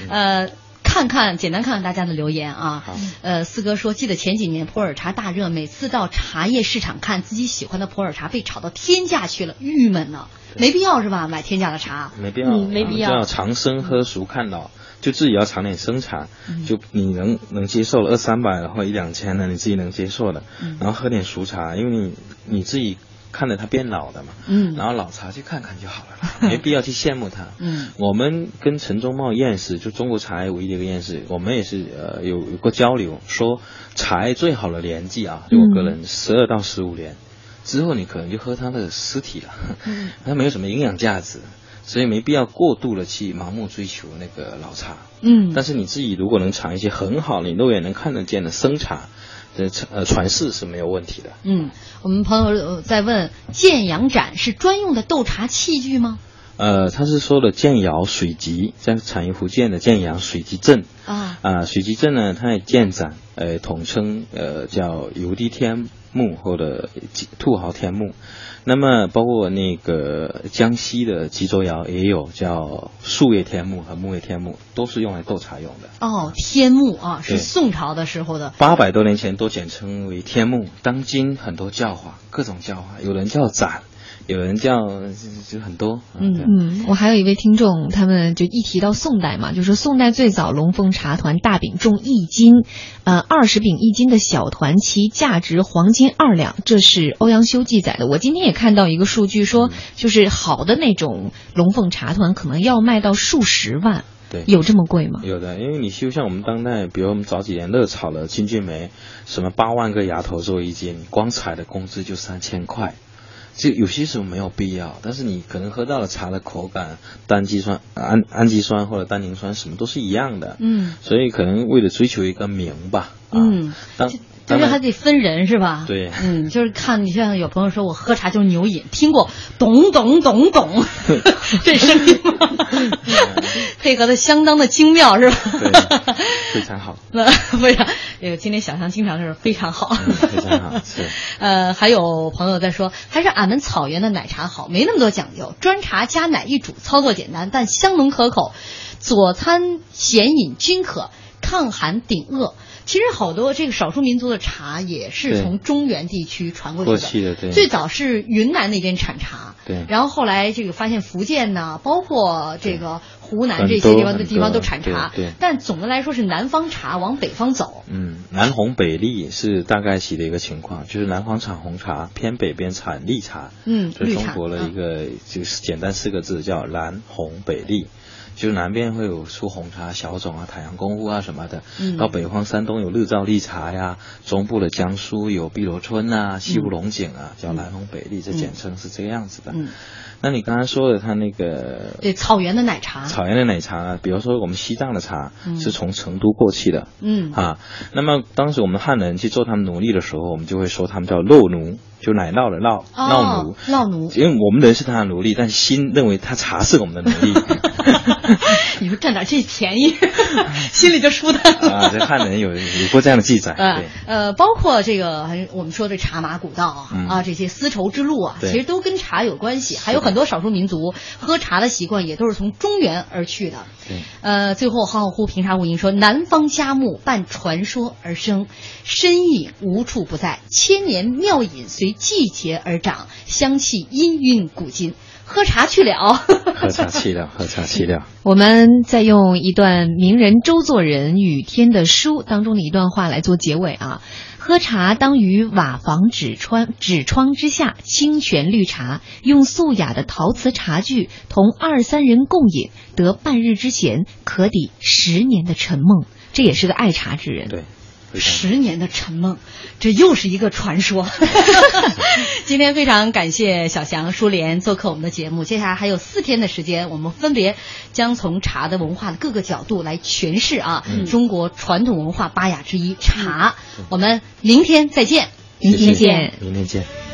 呃。看看，简单看看大家的留言啊。呃，四哥说，记得前几年普洱茶大热，每次到茶叶市场看自己喜欢的普洱茶被炒到天价去了，郁闷呢。没必要是吧？买天价的茶，没必要，嗯没必要要长生喝熟看到，就自己要尝点生茶，就你能能接受了二三百然后一两千的，你自己能接受的，嗯然后喝点熟茶，因为你你自己看着它变老的嘛，嗯然后老茶去看看就好了啦，*laughs* 没必要去羡慕它。*laughs* 嗯我们跟陈忠茂院士，就中国茶叶唯一的一个院士，我们也是呃有有过交流，说茶叶最好的年纪啊，就我个人十二到十五年。之后你可能就喝它的尸体了，*laughs* 嗯它没有什么营养价值，所以没必要过度的去盲目追求那个老茶。嗯但是你自己如果能尝一些很好，你肉眼能看得见的生茶，这呃传世是没有问题的。嗯，我们朋友呃在问，建阳盏是专用的斗茶器具吗？呃，他是说的建窑水集，在产于福建的建阳水集镇啊啊、水集镇呢，它也建盏，呃，统称呃叫油滴天目或者兔毫天目。那么包括那个江西的吉州窑也有叫树叶天目和木叶天目，都是用来斗茶用的。哦，天目啊，是宋朝的时候的。八百多年前都简称为天目，当今很多叫法，各种叫法，有人叫盏，有人叫就就很多。嗯嗯，我还有一位听众，他们就一提到宋代嘛，就说宋代最早龙凤茶团大饼重一斤，呃，二十饼一斤的小团，其价值黄金二两，这是欧阳修记载的。我今天也看到一个数据说，就是好的那种龙凤茶团可能要卖到数十万，对，有这么贵吗？有的，因为你就像我们当代，比如我们早几年热炒的金骏眉，什么八万个芽头做一斤，光采的工资就三千块。就有些时候没有必要，但是你可能喝到了茶的口感，单基酸、氨氨基酸或者单宁酸什么都是一样的，嗯。所以可能为了追求一个名吧，啊嗯，当就是还得分人是吧？对嗯，就是看你像有朋友说我喝茶就是牛饮，听过懂懂懂懂 *laughs* 这声音吗？*laughs* 配合的相当的精妙是吧？对，非常好，*laughs* 那非常，这个今天小象经常是非常好。非常好，是。呃，还有朋友在说，还是俺们草原的奶茶好，没那么多讲究，砖茶加奶一煮，操作简单，但香浓可口，佐餐咸饮均可，抗寒顶饿。其实好多这个少数民族的茶也是从中原地区传过去的，过去的对。最早是云南那边产茶，对。然后后来这个发现福建呐，包括这个湖南这些地方的地方都产茶，对对但总的来说是南方茶往北方走，嗯，南红北绿是大概其的一个情况，就是南方产红茶，偏北边产绿茶。嗯这是绿茶中国的一个就是简单四个字叫南红北绿。就是南边会有出红茶小种啊、太阳功夫啊什么的，嗯到北方山东有日照绿茶呀，中部的江苏有碧螺春啊、西湖龙井啊，叫南红北绿，这简称是这个样子的。嗯，那你刚才说的他那个对草原的奶茶，草原的奶茶啊，比如说我们西藏的茶嗯。是从成都过去的，嗯。啊，那么当时我们汉人去做他们奴隶的时候，我们就会说他们叫肉奴，就奶酪的酪，酪奴。哦，酪奴，因为我们人是他的奴隶，但心认为他茶是我们的奴隶 *laughs* *laughs* 你说占点这便宜，*laughs* 心里就舒坦了。啊，这汉人有有过这样的记载，呃对，呃，包括这个还我们说的茶马古道啊，嗯。啊这些丝绸之路啊，其实都跟茶有关系。还有很多少数民族喝茶的习惯也都是从中原而去的。对，呃，最后浩浩乎平沙无垠说，南方佳木伴传说而生，深意无处不在，千年妙饮随季节而长，香气氤氲古今。喝茶去了，喝茶去了，喝茶去了。*laughs* 我们再用一段名人周作人《雨天的书》当中的一段话来做结尾啊。喝茶当于瓦房纸窗纸窗之下，清泉绿茶，用素雅的陶瓷茶具，同二三人共饮，得半日之闲，可抵十年的沉梦。这也是个爱茶之人。对，十年的沉梦，这又是一个传说。*laughs* 今天非常感谢小翔、舒莲做客我们的节目。接下来还有四天的时间，我们分别将从茶的文化的各个角度来诠释啊，中国传统文化八雅之一茶。我们明天再见，明天见，明天见。